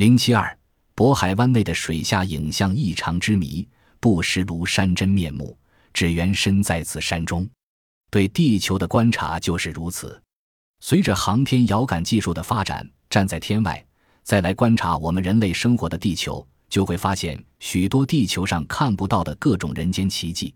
零七二，渤海湾内的水下影像异常之谜，不识庐山真面目，只缘身在此山中。对地球的观察就是如此。随着航天遥感技术的发展，站在天外再来观察我们人类生活的地球，就会发现许多地球上看不到的各种人间奇迹。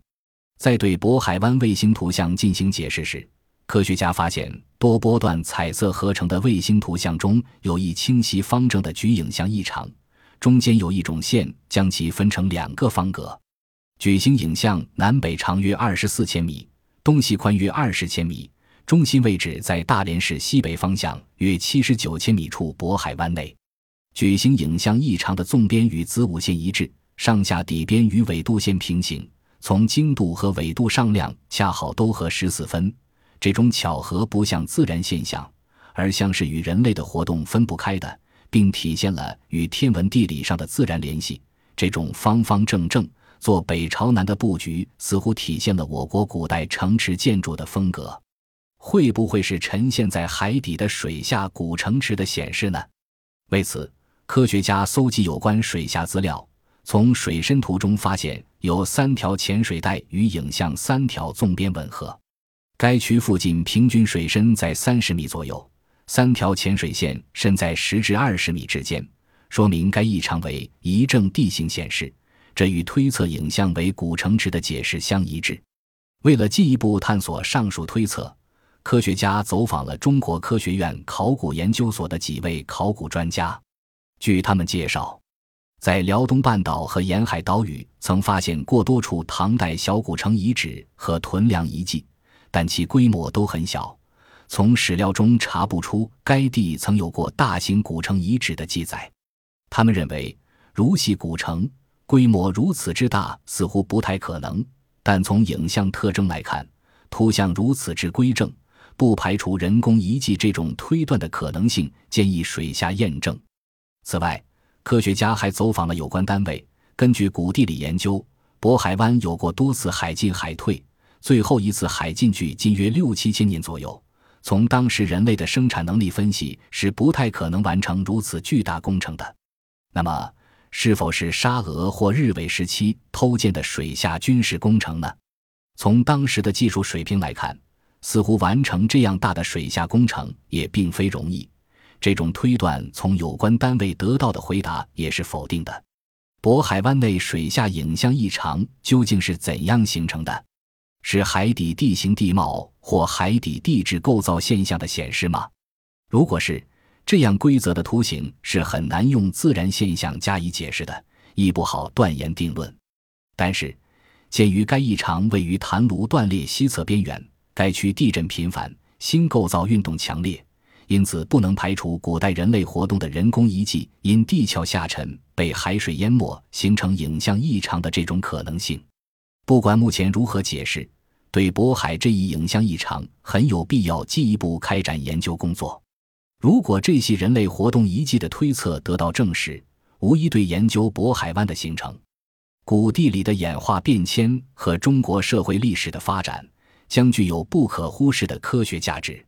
在对渤海湾卫星图像进行解释时，科学家发现多波段彩色合成的卫星图像中有一清晰方正的矩影像异常，中间有一种线将其分成两个方格。矩形影像南北长约二十四千米。东西宽约二十千米，中心位置在大连市西北方向约七十九千米处渤海湾内。矩形影像异常的纵边与子午线一致，上下底边与纬度线平行，从经度和纬度上量恰好都和十四分。这种巧合不像自然现象，而像是与人类的活动分不开的，并体现了与天文地理上的自然联系。这种方方正正。做北朝南的布局，似乎体现了我国古代城池建筑的风格。会不会是沉陷在海底的水下古城池的显示呢？为此，科学家搜集有关水下资料，从水深图中发现有三条潜水带与影像三条纵边吻合。该区附近平均水深在三十米左右，三条浅水线深在十至二十米之间，说明该异常为一正地形显示。这与推测影像为古城池的解释相一致。为了进一步探索上述推测，科学家走访了中国科学院考古研究所的几位考古专家。据他们介绍，在辽东半岛和沿海岛屿曾发现过多处唐代小古城遗址和屯粮遗迹，但其规模都很小，从史料中查不出该地曾有过大型古城遗址的记载。他们认为，如系古城。规模如此之大，似乎不太可能。但从影像特征来看，图像如此之规正，不排除人工遗迹这种推断的可能性。建议水下验证。此外，科学家还走访了有关单位。根据古地理研究，渤海湾有过多次海进海退，最后一次海进距今约六七千年左右。从当时人类的生产能力分析，是不太可能完成如此巨大工程的。那么？是否是沙俄或日伪时期偷建的水下军事工程呢？从当时的技术水平来看，似乎完成这样大的水下工程也并非容易。这种推断从有关单位得到的回答也是否定的。渤海湾内水下影像异常究竟是怎样形成的？是海底地形地貌或海底地质构造现象的显示吗？如果是？这样规则的图形是很难用自然现象加以解释的，亦不好断言定论。但是，鉴于该异常位于潭炉断裂西侧边缘，该区地震频繁，新构造运动强烈，因此不能排除古代人类活动的人工遗迹因地壳下沉被海水淹没形成影像异常的这种可能性。不管目前如何解释，对渤海这一影像异常很有必要进一步开展研究工作。如果这些人类活动遗迹的推测得到证实，无疑对研究渤海湾的形成、古地理的演化变迁和中国社会历史的发展，将具有不可忽视的科学价值。